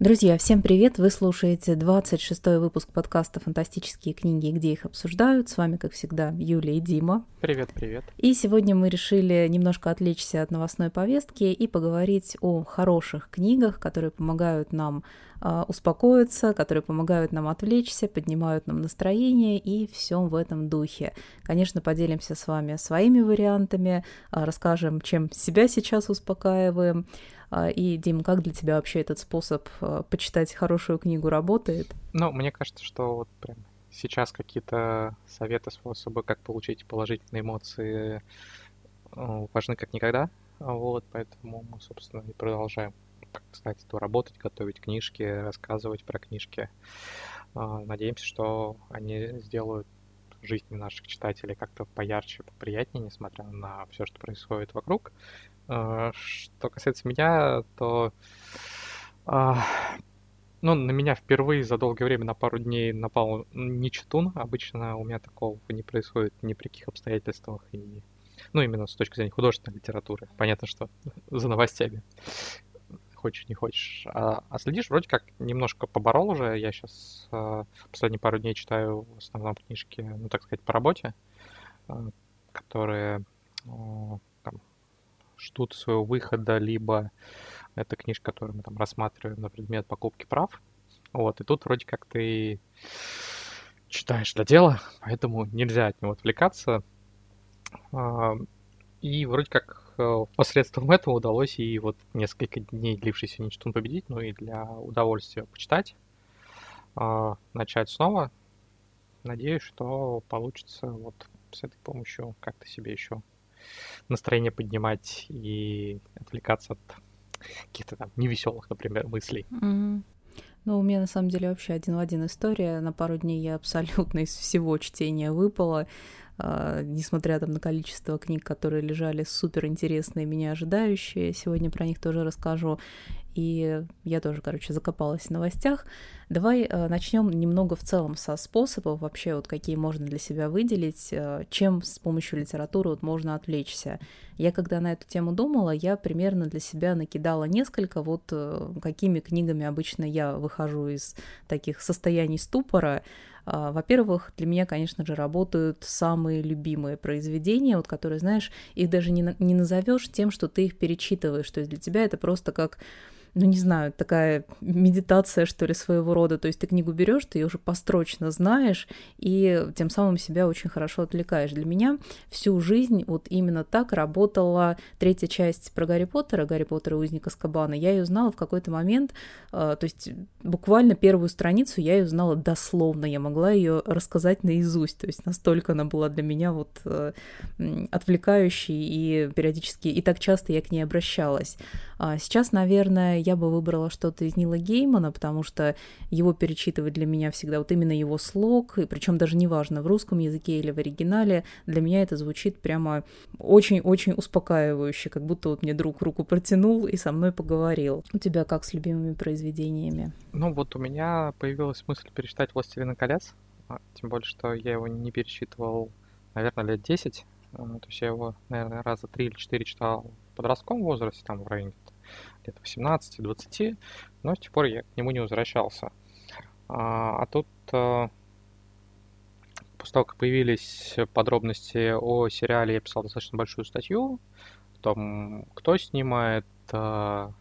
Друзья, всем привет! Вы слушаете 26-й выпуск подкаста «Фантастические книги. Где их обсуждают». С вами, как всегда, Юлия и Дима. Привет, привет. И сегодня мы решили немножко отвлечься от новостной повестки и поговорить о хороших книгах, которые помогают нам э, успокоиться, которые помогают нам отвлечься, поднимают нам настроение и всем в этом духе. Конечно, поделимся с вами своими вариантами, э, расскажем, чем себя сейчас успокаиваем, и, Дим, как для тебя вообще этот способ а, почитать хорошую книгу работает? Ну, мне кажется, что вот прям сейчас какие-то советы, способы, как получить положительные эмоции, а, важны как никогда. Вот, поэтому мы, собственно, и продолжаем, так сказать, то работать, готовить книжки, рассказывать про книжки. Надеемся, что они сделают жизнь наших читателей как-то поярче, поприятнее, несмотря на все, что происходит вокруг. А, что касается меня, то а, ну, на меня впервые за долгое время на пару дней напал нечетун. Обычно у меня такого не происходит ни при каких обстоятельствах. И, ну, именно с точки зрения художественной литературы. Понятно, что за новостями. Хочешь, не хочешь. А, а следишь, вроде как немножко поборол уже. Я сейчас а, последние пару дней читаю в основном книжки, ну, так сказать, по работе, а, которые ждут своего выхода, либо это книжка, которую мы там рассматриваем на предмет покупки прав. Вот, и тут вроде как ты читаешь для дела, поэтому нельзя от него отвлекаться. А, и вроде как э, посредством этого удалось и вот несколько дней длившийся Ничтун победить, ну и для удовольствия почитать, а, начать снова. Надеюсь, что получится вот с этой помощью как-то себе еще настроение поднимать и отвлекаться от каких-то там невеселых, например, мыслей. Mm-hmm. Ну, у меня на самом деле вообще один в один история. На пару дней я абсолютно из всего чтения выпала. Uh, несмотря там на количество книг, которые лежали супер интересные, меня ожидающие. Сегодня про них тоже расскажу. И я тоже, короче, закопалась в новостях. Давай э, начнем немного в целом со способов вообще, вот какие можно для себя выделить, э, чем с помощью литературы вот можно отвлечься. Я когда на эту тему думала, я примерно для себя накидала несколько, вот э, какими книгами обычно я выхожу из таких состояний ступора. Э, во-первых, для меня, конечно же, работают самые любимые произведения, вот которые, знаешь, их даже не, не назовешь тем, что ты их перечитываешь. То есть для тебя это просто как ну не знаю, такая медитация, что ли, своего рода. То есть ты книгу берешь, ты ее уже построчно знаешь, и тем самым себя очень хорошо отвлекаешь. Для меня всю жизнь вот именно так работала третья часть про Гарри Поттера, Гарри Поттер и узник Аскабана. Я ее знала в какой-то момент, э, то есть буквально первую страницу я ее знала дословно, я могла ее рассказать наизусть, то есть настолько она была для меня вот э, отвлекающей и периодически, и так часто я к ней обращалась. А сейчас, наверное, я бы выбрала что-то из Нила Геймана, потому что его перечитывать для меня всегда вот именно его слог, и причем даже неважно, в русском языке или в оригинале, для меня это звучит прямо очень-очень успокаивающе, как будто вот мне друг руку протянул и со мной поговорил. У тебя как с любимыми произведениями? Ну вот у меня появилась мысль перечитать «Властелина колец», а, тем более, что я его не перечитывал, наверное, лет 10, а, то есть я его, наверное, раза три или четыре читал в подростковом возрасте, там в районе лет 18-20, но с тех пор я к нему не возвращался. А, а тут а, после того, как появились подробности о сериале, я писал достаточно большую статью о том, кто снимает, а,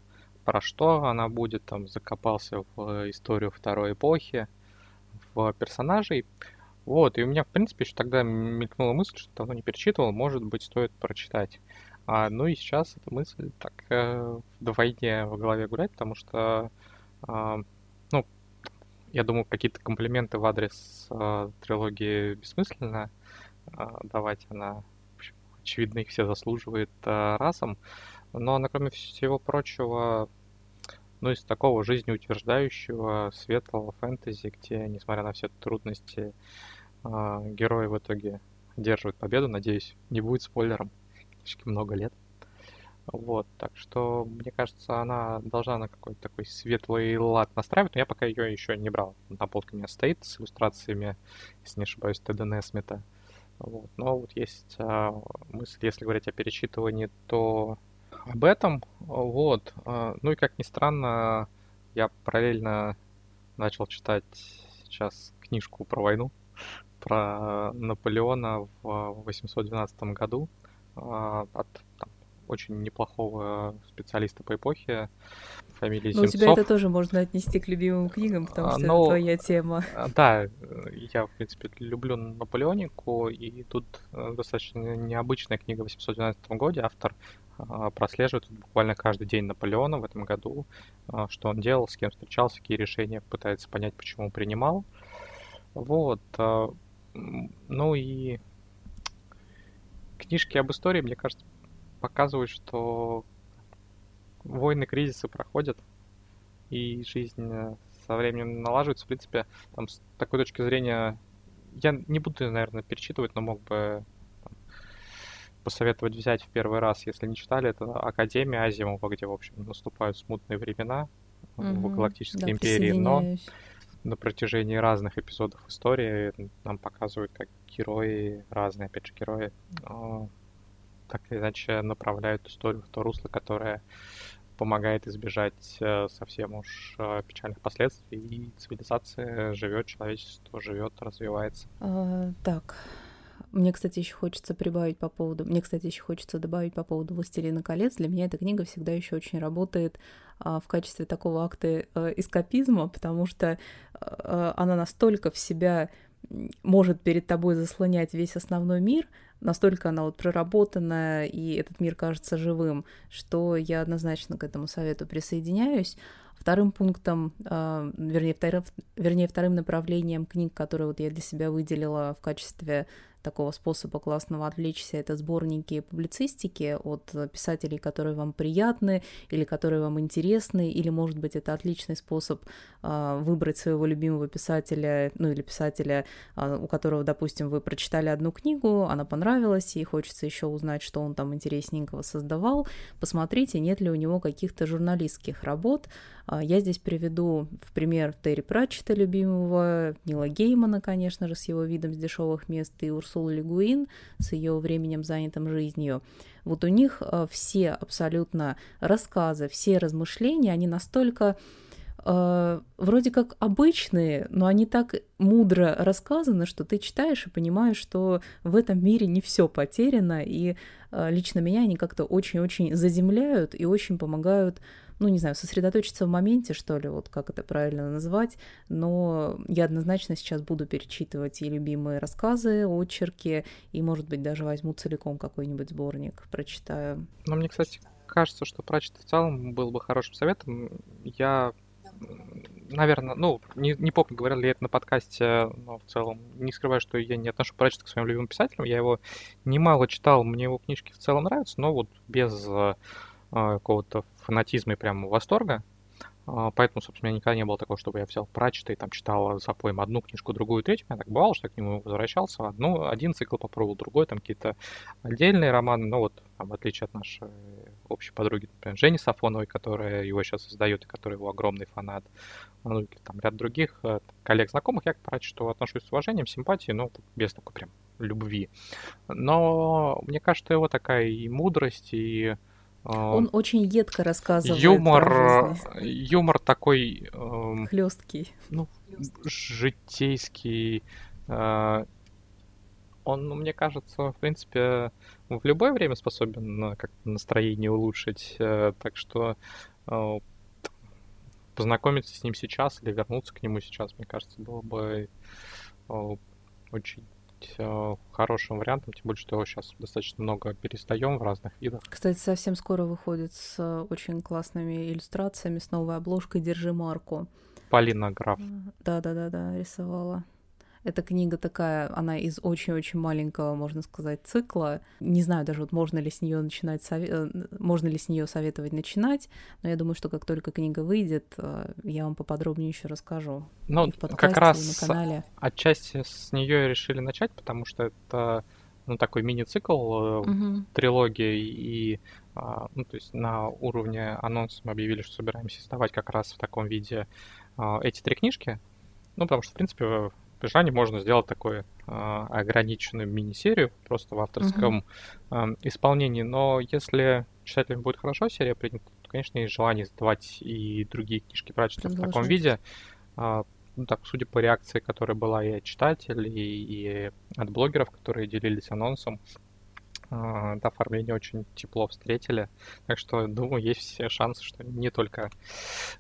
про что она будет, там закопался в историю второй эпохи, в персонажей. Вот, и у меня, в принципе, еще тогда мелькнула мысль, что давно не перечитывал, может быть, стоит прочитать. А, ну и сейчас эта мысль так э, вдвойне в голове гуляет, потому что, э, ну, я думаю, какие-то комплименты в адрес э, трилогии бессмысленно э, давать. Она, очевидно, их все заслуживает э, разом. Но она, кроме всего прочего, ну, из такого жизнеутверждающего, светлого фэнтези, где, несмотря на все трудности, э, герои в итоге держат победу, надеюсь, не будет спойлером практически много лет. Вот, так что, мне кажется, она должна на какой-то такой светлый лад настраивать, но я пока ее еще не брал. На полке у меня стоит с иллюстрациями, если не ошибаюсь, Теда Несмита. Вот. Но вот есть а, мысль, если говорить о перечитывании, то об этом. Вот. А, ну и как ни странно, я параллельно начал читать сейчас книжку про войну, про Наполеона в 812 году от там, очень неплохого специалиста по эпохе, фамилии Ну, у тебя это тоже можно отнести к любимым книгам, потому а, что ну, это твоя тема. А, да, я, в принципе, люблю Наполеонику, и тут э, достаточно необычная книга в 812 году. Автор а, прослеживает буквально каждый день Наполеона в этом году, что он делал, с кем встречался, какие решения пытается понять, почему принимал. Вот. Ну и книжки об истории, мне кажется, показывают, что войны, кризисы проходят, и жизнь э, со временем налаживается. В принципе, там с такой точки зрения, я не буду, наверное, перечитывать, но мог бы там, посоветовать взять в первый раз, если не читали, это Академия Азимова, где, в общем, наступают смутные времена mm-hmm. в Галактической да, империи, но на протяжении разных эпизодов истории нам показывают, как герои, разные, опять же, герои, а, так или иначе направляют историю в то русло, которое помогает избежать э, совсем уж э, печальных последствий, и цивилизация живет, человечество живет, развивается. А, так, мне, кстати, еще хочется прибавить по поводу... Мне, кстати, еще хочется добавить по поводу «Властелина колец». Для меня эта книга всегда еще очень работает а, в качестве такого акта а, эскапизма, потому что а, она настолько в себя может перед тобой заслонять весь основной мир, настолько она вот проработанная, и этот мир кажется живым, что я однозначно к этому совету присоединяюсь. Вторым пунктом, э, вернее, вторым, вернее, вторым направлением книг, которые вот я для себя выделила в качестве такого способа классного отвлечься, это сборники публицистики от писателей, которые вам приятны или которые вам интересны, или, может быть, это отличный способ э, выбрать своего любимого писателя, ну или писателя, э, у которого, допустим, вы прочитали одну книгу, она понравилась, и хочется еще узнать, что он там интересненького создавал. Посмотрите, нет ли у него каких-то журналистских работ. Э, я здесь приведу в пример Терри Пратчета, любимого, Нила Геймана, конечно же, с его видом с дешевых мест, и Урсулу Легуин с ее временем занятым жизнью. Вот у них э, все абсолютно рассказы, все размышления, они настолько э, вроде как обычные, но они так мудро рассказаны, что ты читаешь и понимаешь, что в этом мире не все потеряно, и лично меня они как-то очень-очень заземляют и очень помогают ну, не знаю, сосредоточиться в моменте, что ли, вот как это правильно назвать, но я однозначно сейчас буду перечитывать и любимые рассказы, очерки, и, может быть, даже возьму целиком какой-нибудь сборник, прочитаю. Ну, мне, кстати, кажется, что прочитать в целом был бы хорошим советом. Я наверное, ну, не, не помню, говорил ли я это на подкасте, но в целом не скрываю, что я не отношу прочитать к своим любимым писателям. Я его немало читал, мне его книжки в целом нравятся, но вот без а, какого-то фанатизма и прямо восторга. А, поэтому, собственно, у меня никогда не было такого, чтобы я взял прачета и там читал за поем одну книжку, другую, третью. Меня так бывало, что я к нему возвращался. Одну, один цикл попробовал, другой, там какие-то отдельные романы. Но вот, там, в отличие от нашей общей подруги, например, Жени Сафоновой, которая его сейчас создает и которая его огромный фанат, ну, там ряд других э, коллег, знакомых, я к прачету отношусь с уважением, симпатией, но без такой прям любви. Но мне кажется, его такая и мудрость, и Он очень едко рассказывает. Юмор, юмор такой... Эм, Хлесткий. Ну, житейский. Э, он, ну, мне кажется, в принципе, в любое время способен как настроение улучшить. Э, так что э, познакомиться с ним сейчас или вернуться к нему сейчас, мне кажется, было бы очень э, хорошим вариантом, тем более, что сейчас достаточно много перестаем в разных видах. Кстати, совсем скоро выходит с очень классными иллюстрациями, с новой обложкой «Держи марку». Полина Граф. Да-да-да-да, рисовала. Эта книга такая, она из очень-очень маленького, можно сказать, цикла. Не знаю даже, вот можно ли с нее начинать, сове... Э, можно ли с нее советовать начинать, но я думаю, что как только книга выйдет, э, я вам поподробнее еще расскажу. Ну, как раз на канале. отчасти с нее решили начать, потому что это ну, такой мини-цикл, угу. трилогия, и а, ну, то есть на уровне анонса мы объявили, что собираемся издавать как раз в таком виде а, эти три книжки. Ну, потому что, в принципе, при желании можно сделать такую э, ограниченную мини-серию просто в авторском uh-huh. э, исполнении. Но если читателям будет хорошо серия принята, то, конечно, есть желание издавать и другие книжки прачечных в таком виде. А, ну, так, судя по реакции, которая была и от читателей, и от блогеров, которые делились анонсом, а, это оформление очень тепло встретили. Так что, думаю, есть все шансы, что не только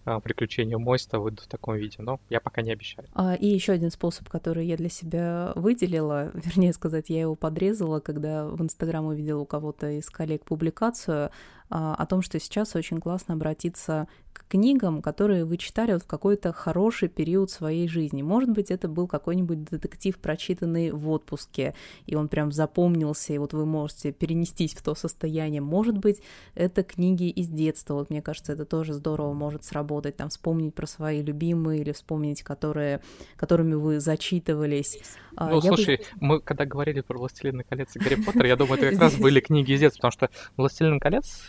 а, приключения Мойста выйдут в таком виде, но я пока не обещаю. А, и еще один способ, который я для себя выделила, вернее сказать, я его подрезала, когда в Инстаграм увидела у кого-то из коллег публикацию о том, что сейчас очень классно обратиться к книгам, которые вы читали вот в какой-то хороший период своей жизни. Может быть, это был какой-нибудь детектив, прочитанный в отпуске, и он прям запомнился, и вот вы можете перенестись в то состояние. Может быть, это книги из детства. Вот мне кажется, это тоже здорово может сработать, там вспомнить про свои любимые или вспомнить, которые, которыми вы зачитывались. А, ну, я слушай, бы... мы когда говорили про «Властелина колец» и «Гарри Поттер», я думаю, это как раз были книги из детства, потому что «Властелин колец»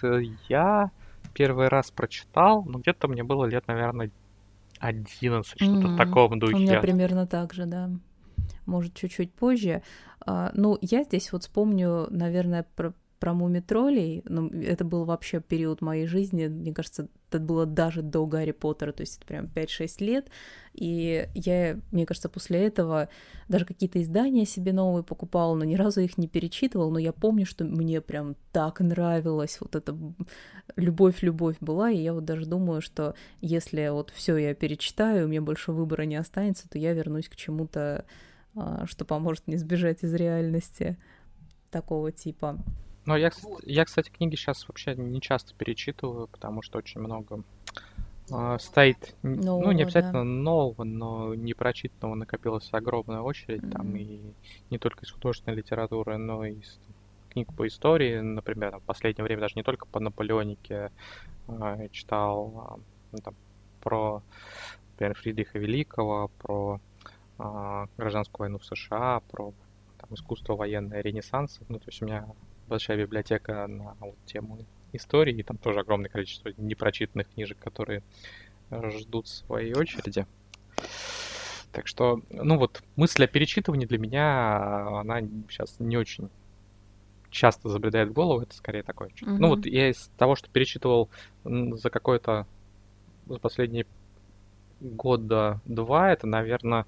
я первый раз прочитал, ну, где-то мне было лет, наверное, 11, что-то mm-hmm. в таком духе. У меня примерно так же, да. Может, чуть-чуть позже. А, ну, я здесь вот вспомню, наверное, про про мумитролей, ну, это был вообще период моей жизни, мне кажется, это было даже до Гарри Поттера, то есть это прям 5-6 лет, и я, мне кажется, после этого даже какие-то издания себе новые покупала, но ни разу их не перечитывала, но я помню, что мне прям так нравилось, вот эта любовь-любовь была, и я вот даже думаю, что если вот все я перечитаю, у меня больше выбора не останется, то я вернусь к чему-то, а, что поможет мне сбежать из реальности такого типа. Ну, я, я, кстати, книги сейчас вообще не часто перечитываю, потому что очень много э, стоит, нового, ну, не обязательно да. нового, но непрочитанного накопилась огромная очередь, mm-hmm. там и не только из художественной литературы, но и из книг по истории, например, в последнее время даже не только по Наполеонике э, читал, э, там, про, например, Фридриха Великого, про э, гражданскую войну в США, про там, искусство военное Ренессанса. Ну, то есть у меня большая библиотека на вот тему истории, и там тоже огромное количество непрочитанных книжек, которые ждут своей очереди. Так что, ну вот, мысль о перечитывании для меня, она сейчас не очень часто забредает в голову, это скорее такое. Mm-hmm. Ну вот я из того, что перечитывал за какой-то за последние года два, это, наверное,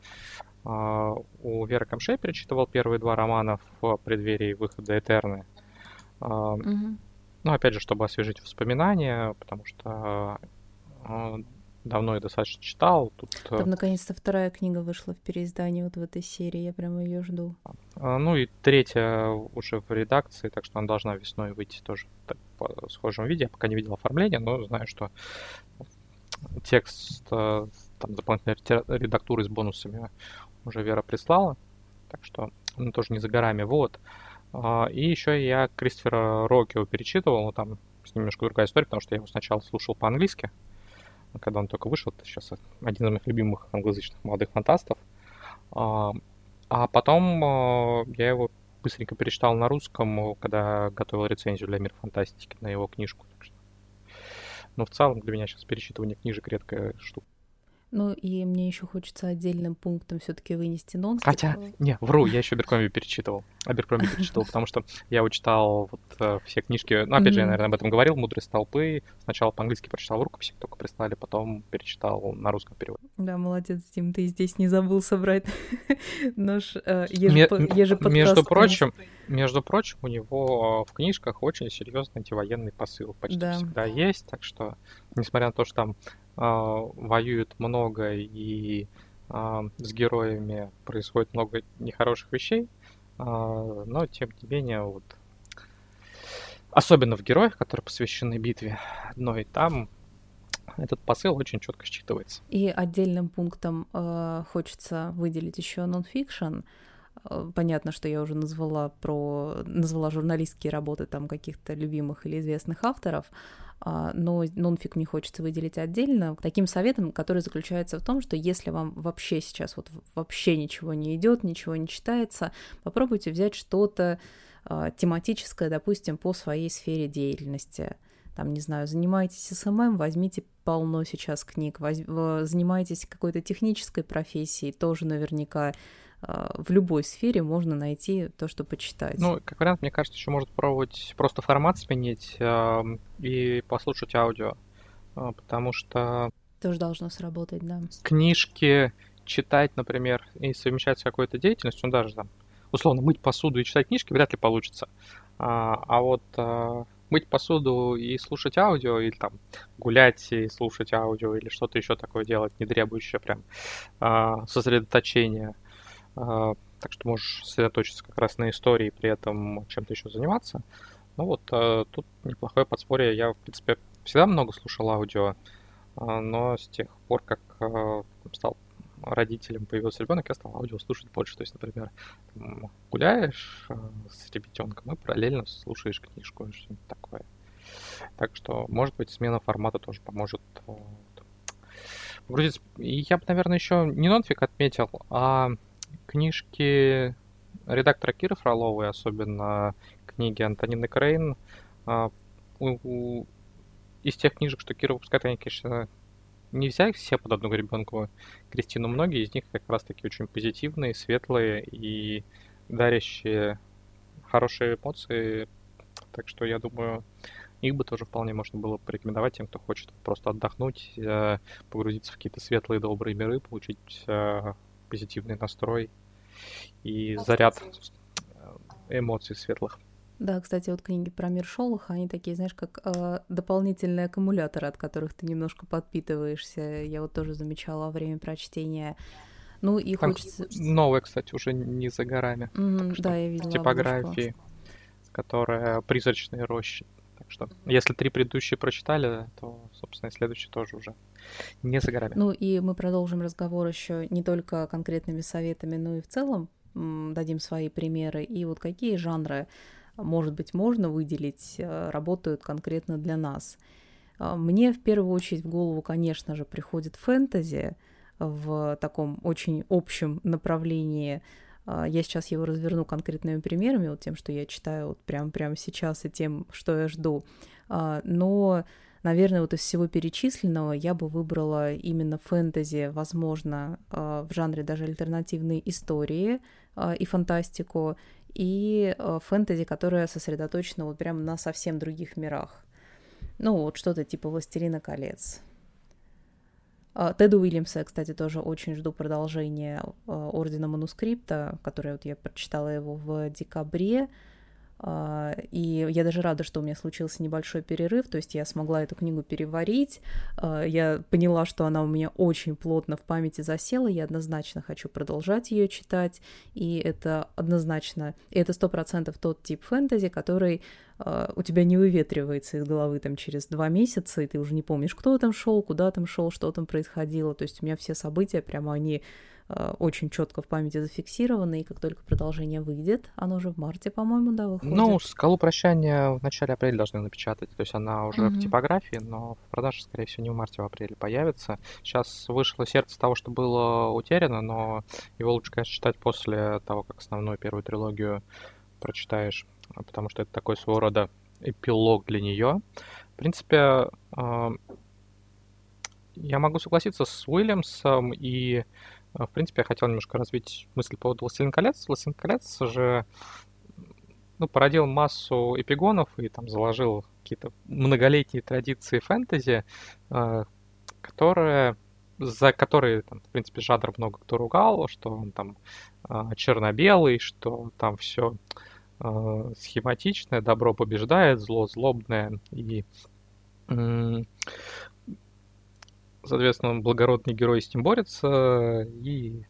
а, у Веры Камшей перечитывал первые два романа в преддверии выхода Этерны. Угу. Ну, опять же, чтобы освежить воспоминания, потому что а, давно я достаточно читал. Тут... Э, Там, наконец-то, вторая книга вышла в переиздании вот в этой серии, я прямо ее жду. А, ну и третья уже в редакции, так что она должна весной выйти тоже в схожем виде. Я пока не видел оформления, но знаю, что текст э, там дополнительной редактуры с бонусами уже Вера прислала, так что он тоже не за горами. Вот. А, и еще я Кристофера Рокио перечитывал, но там с ним немножко другая история, потому что я его сначала слушал по-английски, когда он только вышел, это сейчас один из моих любимых англоязычных молодых фантастов. А, а потом а, я его быстренько перечитал на русском, когда готовил рецензию для Мир фантастики на его книжку. Но в целом для меня сейчас перечитывание книжек редкая штука. Ну и мне еще хочется отдельным пунктом все-таки вынести нон. Хотя, не, вру, я еще Беркомби перечитывал. Аберкромби перечитывал, потому что я его читал вот э, все книжки. Ну, опять же, я, наверное, об этом говорил. «Мудрость толпы». Сначала по-английски прочитал в рукописи, только прислали, потом перечитал на русском переводе. Да, молодец, Дим, ты здесь не забыл собрать нож э, Между прочим, между прочим, у него в книжках очень серьезный антивоенный посыл почти всегда есть, так что, несмотря на то, что там воюют много и а, с героями происходит много нехороших вещей, а, но тем не менее вот особенно в героях, которые посвящены битве одной, там этот посыл очень четко считывается. И отдельным пунктом э, хочется выделить еще нонфикшн. Понятно, что я уже назвала про назвала журналистские работы там каких-то любимых или известных авторов, а, но нонфик мне хочется выделить отдельно, таким советом, который заключается в том, что если вам вообще сейчас вот вообще ничего не идет, ничего не читается, попробуйте взять что-то а, тематическое, допустим, по своей сфере деятельности. там, не знаю, занимаетесь SMM, возьмите полно сейчас книг, воз... занимаетесь какой-то технической профессией, тоже наверняка а, в любой сфере можно найти то, что почитать. Ну, как вариант, мне кажется, еще может пробовать просто формат сменить э, и послушать аудио, э, потому что... Тоже должно сработать, да. Книжки читать, например, и совмещать с какой-то деятельностью, ну, даже там, условно, мыть посуду и читать книжки вряд ли получится. А, а вот а, мыть посуду и слушать аудио, или там гулять и слушать аудио, или что-то еще такое делать, не требующее прям а, сосредоточения, а, так что можешь сосредоточиться как раз на истории, при этом чем-то еще заниматься. Ну вот, а, тут неплохое подспорье. Я, в принципе, всегда много слушал аудио, а, но с тех пор, как стал родителям появился ребенок, я стал аудио слушать больше. То есть, например, гуляешь с ребятенком и параллельно слушаешь книжку или что-нибудь такое. Так что, может быть, смена формата тоже поможет погрузиться. И я бы, наверное, еще не нонфик отметил, а книжки редактора Киры Фроловой, особенно книги Антонины Крейн, а, из тех книжек, что Кира выпускает, они, конечно, нельзя их все под одну гребенку грести, но многие из них как раз-таки очень позитивные, светлые и дарящие хорошие эмоции. Так что я думаю, их бы тоже вполне можно было порекомендовать тем, кто хочет просто отдохнуть, э, погрузиться в какие-то светлые, добрые миры, получить э, позитивный настрой и заряд э, эмоций светлых. Да, кстати, вот книги про мир Шолоха, они такие, знаешь, как э, дополнительные аккумуляторы, от которых ты немножко подпитываешься. Я вот тоже замечала во время прочтения. Ну и Там хочется... Новые, кстати, уже не за горами. Mm, да, я видела. Типографии, которая призрачные рощи. Так что, если три предыдущие прочитали, то, собственно, и следующий тоже уже не за горами. Ну и мы продолжим разговор еще не только конкретными советами, но и в целом дадим свои примеры. И вот какие жанры, может быть, можно выделить, э, работают конкретно для нас. А, мне в первую очередь в голову, конечно же, приходит фэнтези в таком очень общем направлении – я сейчас его разверну конкретными примерами, вот тем, что я читаю вот прямо, прямо сейчас, и тем, что я жду. А, но, наверное, вот из всего перечисленного я бы выбрала именно фэнтези, возможно, а, в жанре даже альтернативной истории и фантастику, и фэнтези, которая сосредоточена вот прямо на совсем других мирах. Ну, вот что-то типа «Властелина колец», а, Теда Уильямса, кстати, тоже очень жду продолжения а, Ордена Манускрипта, которое вот я прочитала его в декабре. А, и я даже рада, что у меня случился небольшой перерыв, то есть я смогла эту книгу переварить. Я поняла, что она у меня очень плотно в памяти засела, я однозначно хочу продолжать ее читать, и это однозначно, и это сто процентов тот тип фэнтези, который у тебя не выветривается из головы там через два месяца, и ты уже не помнишь, кто там шел, куда там шел, что там происходило. То есть у меня все события прямо они очень четко в памяти зафиксировано, и как только продолжение выйдет, оно уже в марте, по-моему, да, выходит. Ну, скалу прощания в начале апреля должны напечатать, то есть она уже mm-hmm. в типографии, но в продаже, скорее всего, не в марте, а в апреле появится. Сейчас вышло сердце того, что было утеряно, но его лучше, конечно, читать после того, как основную первую трилогию прочитаешь, потому что это такой своего рода эпилог для нее. В принципе, э, я могу согласиться с Уильямсом и в принципе, я хотел немножко развить мысль по поводу «Властелин колец». «Властелин колец» же ну, породил массу эпигонов и там заложил какие-то многолетние традиции фэнтези, а, которые за которые, там, в принципе, жанр много кто ругал, что он там а, черно-белый, что там все схематичное, добро побеждает, зло злобное и соответственно, благородный герой с ним борется и,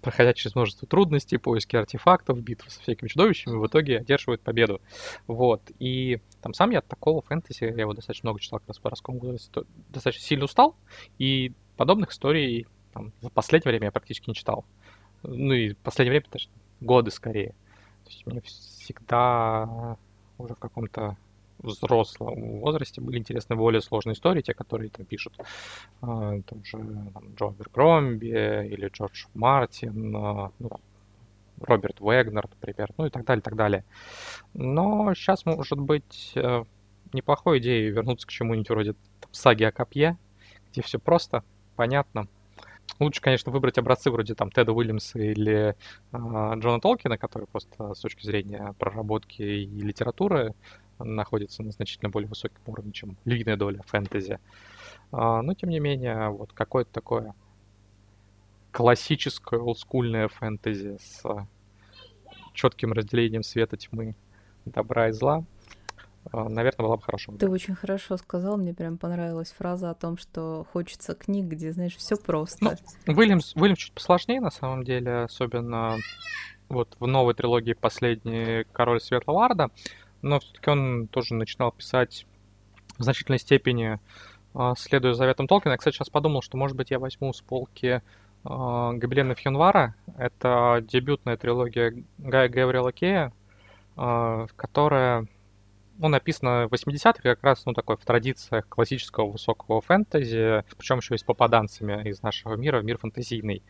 проходя через множество трудностей, поиски артефактов, битвы со всякими чудовищами, в итоге одерживает победу. Вот. И там сам я от такого фэнтези, я его достаточно много читал как раз в подростковом достаточно сильно устал, и подобных историй там, в последнее время я практически не читал. Ну и в последнее время, даже годы скорее. То есть мне всегда уже в каком-то взрослом возрасте были интересны более сложные истории, те, которые там пишут э, там же там, Джо Беркромби или Джордж Мартин, э, ну, Роберт Вегнер, например, ну и так далее, так далее. Но сейчас, может быть, э, неплохой идеей вернуться к чему-нибудь вроде там, саги о копье, где все просто, понятно. Лучше, конечно, выбрать образцы вроде там Теда Уильямса или э, Джона Толкина, которые просто с точки зрения проработки и литературы находятся на значительно более высоком уровне, чем львиная доля фэнтези. А, но, тем не менее, вот какое-то такое классическое олдскульное фэнтези с четким разделением света, тьмы, добра и зла, а, наверное, была бы хорошо. Ты очень хорошо сказал, мне прям понравилась фраза о том, что хочется книг, где, знаешь, все просто. Ну, Уильямс, Уильямс чуть посложнее, на самом деле, особенно вот в новой трилогии «Последний король Светлого Арда», но все-таки он тоже начинал писать в значительной степени а, следуя заветам Толкина. Я, кстати, сейчас подумал, что, может быть, я возьму с полки э, Гобелена Фьюнвара. Это дебютная трилогия Гая Гаврила Кея, э, которая ну, написана в 80-х, как раз, ну, такой в традициях классического высокого фэнтези, причем еще и с попаданцами из нашего мира, мир фэнтезийный.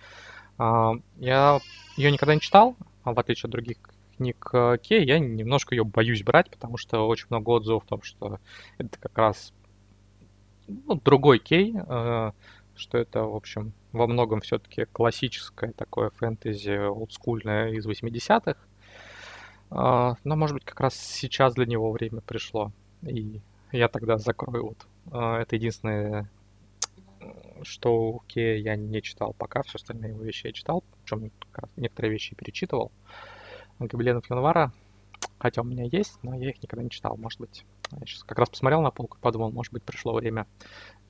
Я ее никогда не читал, в отличие от других книг Кей, я немножко ее боюсь брать, потому что очень много отзывов о том, что это как раз ну, другой Кей, что это, в общем, во многом все-таки классическое такое фэнтези олдскульное из 80-х. А, но, может быть, как раз сейчас для него время пришло. И я тогда закрою вот. А, это единственное, что у Кея я не читал пока. Все остальные его вещи я читал. Причем некоторые вещи перечитывал. Гобеленов Январа, хотя у меня есть, но я их никогда не читал. Может быть, я сейчас как раз посмотрел на полку и подумал, может быть, пришло время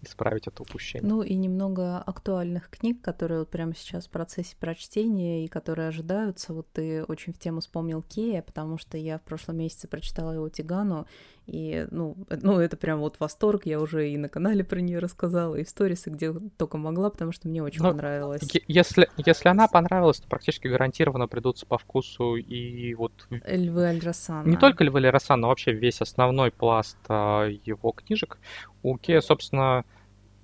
исправить это упущение. Ну и немного актуальных книг, которые вот прямо сейчас в процессе прочтения и которые ожидаются. Вот ты очень в тему вспомнил Кея, потому что я в прошлом месяце прочитала его Тигану, и, ну, ну, это прям вот восторг. Я уже и на канале про нее рассказала, и в сторисы, где только могла, потому что мне очень ну, понравилось. Если, если она понравилась, то практически гарантированно придутся по вкусу и вот... Львы Аль-Рассана. Не только Львы Аль-Рассана, но вообще весь основной пласт а, его книжек. У Кея, собственно,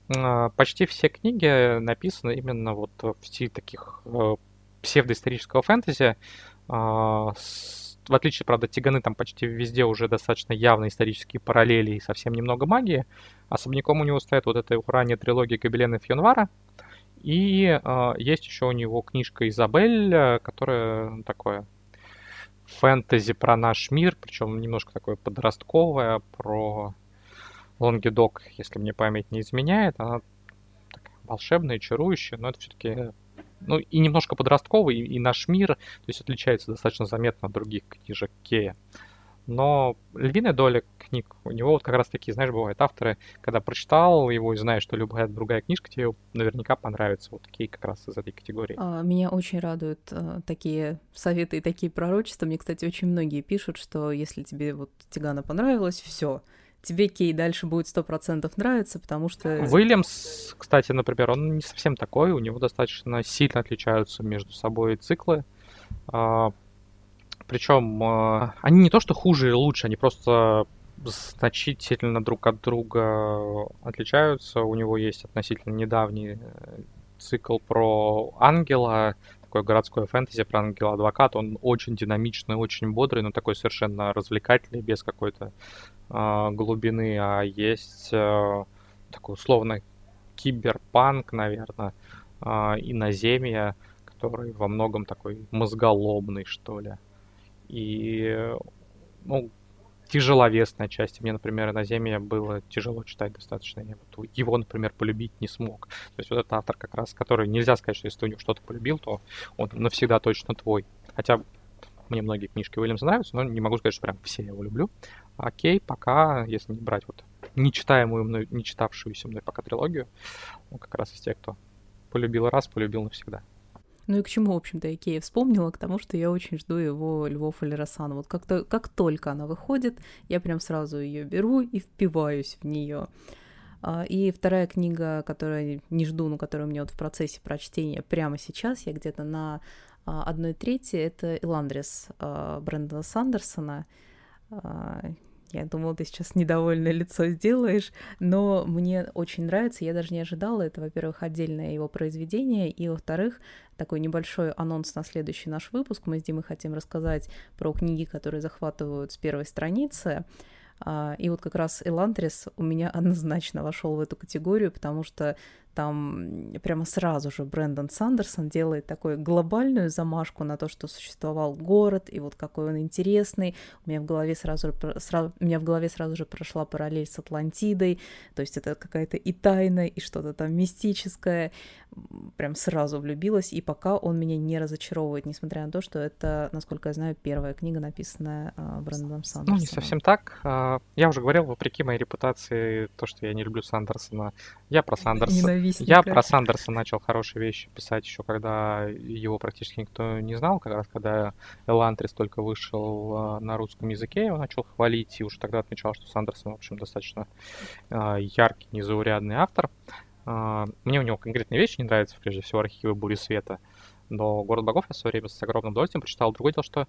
а, почти все книги написаны именно вот в стиле таких а, псевдоисторического фэнтези, а, с в отличие, правда, Тиганы там почти везде уже достаточно явные исторические параллели и совсем немного магии. Особняком у него стоит вот эта ранняя трилогия Гобелена Фьонвара. И э, есть еще у него книжка Изабель, которая такое фэнтези про наш мир, причем немножко такое подростковое, про Лонгидок, если мне память не изменяет. Она такая волшебная, чарующая, но это все-таки ну и немножко подростковый, и, и наш мир, то есть отличается достаточно заметно от других книжек Кея. Но львиная доля книг у него вот как раз такие, знаешь, бывают авторы, когда прочитал его и знаешь, что любая другая книжка тебе наверняка понравится. Вот такие как раз из этой категории. А, меня очень радуют а, такие советы и такие пророчества. Мне, кстати, очень многие пишут, что если тебе вот Тигана понравилось, все, тебе Кей дальше будет сто процентов нравиться, потому что... Уильямс, кстати, например, он не совсем такой, у него достаточно сильно отличаются между собой циклы. А, причем а, они не то что хуже или лучше, они просто значительно друг от друга отличаются. У него есть относительно недавний э, цикл про ангела, такое городское фэнтези про ангела-адвоката. Он очень динамичный, очень бодрый, но такой совершенно развлекательный, без какой-то глубины. А есть э, такой условно киберпанк, наверное, э, иноземье, который во многом такой мозголобный, что ли. И, ну, тяжеловесной части. Мне, например, на Земле было тяжело читать достаточно. Я вот его, например, полюбить не смог. То есть вот этот автор как раз, который нельзя сказать, что если ты у него что-то полюбил, то он навсегда точно твой. Хотя мне многие книжки Уильямса нравятся, но не могу сказать, что прям все я его люблю. Окей, пока, если не брать вот нечитаемую мной, не читавшуюся мной пока трилогию, он как раз из тех, кто полюбил раз, полюбил навсегда. Ну и к чему, в общем-то, Икея вспомнила? К тому, что я очень жду его Львов или Рассана. Вот как-то, как только она выходит, я прям сразу ее беру и впиваюсь в нее. А, и вторая книга, которую не жду, но которая у меня вот в процессе прочтения прямо сейчас, я где-то на а, одной трети, это «Иландрис» а, Брэндона Сандерсона. Я думала, ты сейчас недовольное лицо сделаешь, но мне очень нравится, я даже не ожидала. Это, во-первых, отдельное его произведение, и, во-вторых, такой небольшой анонс на следующий наш выпуск. Мы с Димой хотим рассказать про книги, которые захватывают с первой страницы. А, и вот как раз Элантрис у меня однозначно вошел в эту категорию, потому что там прямо сразу же Брэндон Сандерсон делает такую глобальную замашку на то, что существовал город, и вот какой он интересный. У меня в голове сразу, сразу, у меня в голове сразу же прошла параллель с Атлантидой, то есть это какая-то и тайна, и что-то там мистическое. Прям сразу влюбилась, и пока он меня не разочаровывает, несмотря на то, что это, насколько я знаю, первая книга, написанная uh, Брэндоном Сандерсоном. Ну, не совсем так. А, я уже говорил, вопреки моей репутации, то, что я не люблю Сандерсона. Я про Сандерсона ненавистника. Я про Сандерса начал хорошие вещи писать еще, когда его практически никто не знал, как раз когда Элантрис только вышел а, на русском языке, его начал хвалить, и уже тогда отмечал, что Сандерсон, в общем, достаточно а, яркий, незаурядный автор. А, мне у него конкретные вещи не нравятся, прежде всего, архивы Бури Света. Но «Город богов» я в свое время с огромным удовольствием прочитал. Другое дело, что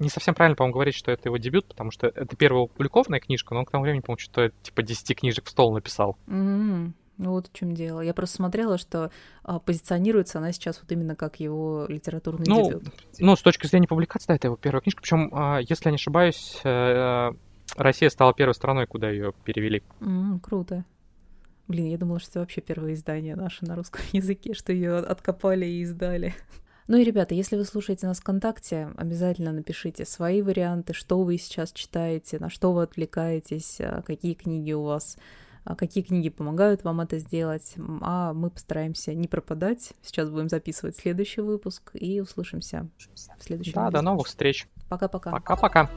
не совсем правильно, по-моему, говорить, что это его дебют, потому что это первая опубликованная книжка, но он к тому времени, по-моему, что-то типа 10 книжек в стол написал. Mm-hmm. Ну вот в чем дело. Я просто смотрела, что а, позиционируется она сейчас вот именно как его литературный ну, дебют. Ну, с точки зрения публикации, да, это его первая книжка. Причем, а, если я не ошибаюсь, э, Россия стала первой страной, куда ее перевели. Mm, круто. Блин, я думала, что это вообще первое издание наше на русском языке, что ее откопали и издали. Ну и, ребята, если вы слушаете нас ВКонтакте, обязательно напишите свои варианты, что вы сейчас читаете, на что вы отвлекаетесь, а, какие книги у вас а какие книги помогают вам это сделать, а мы постараемся не пропадать. Сейчас будем записывать следующий выпуск и услышимся в следующем Да, видео. до новых встреч. Пока-пока. Пока-пока.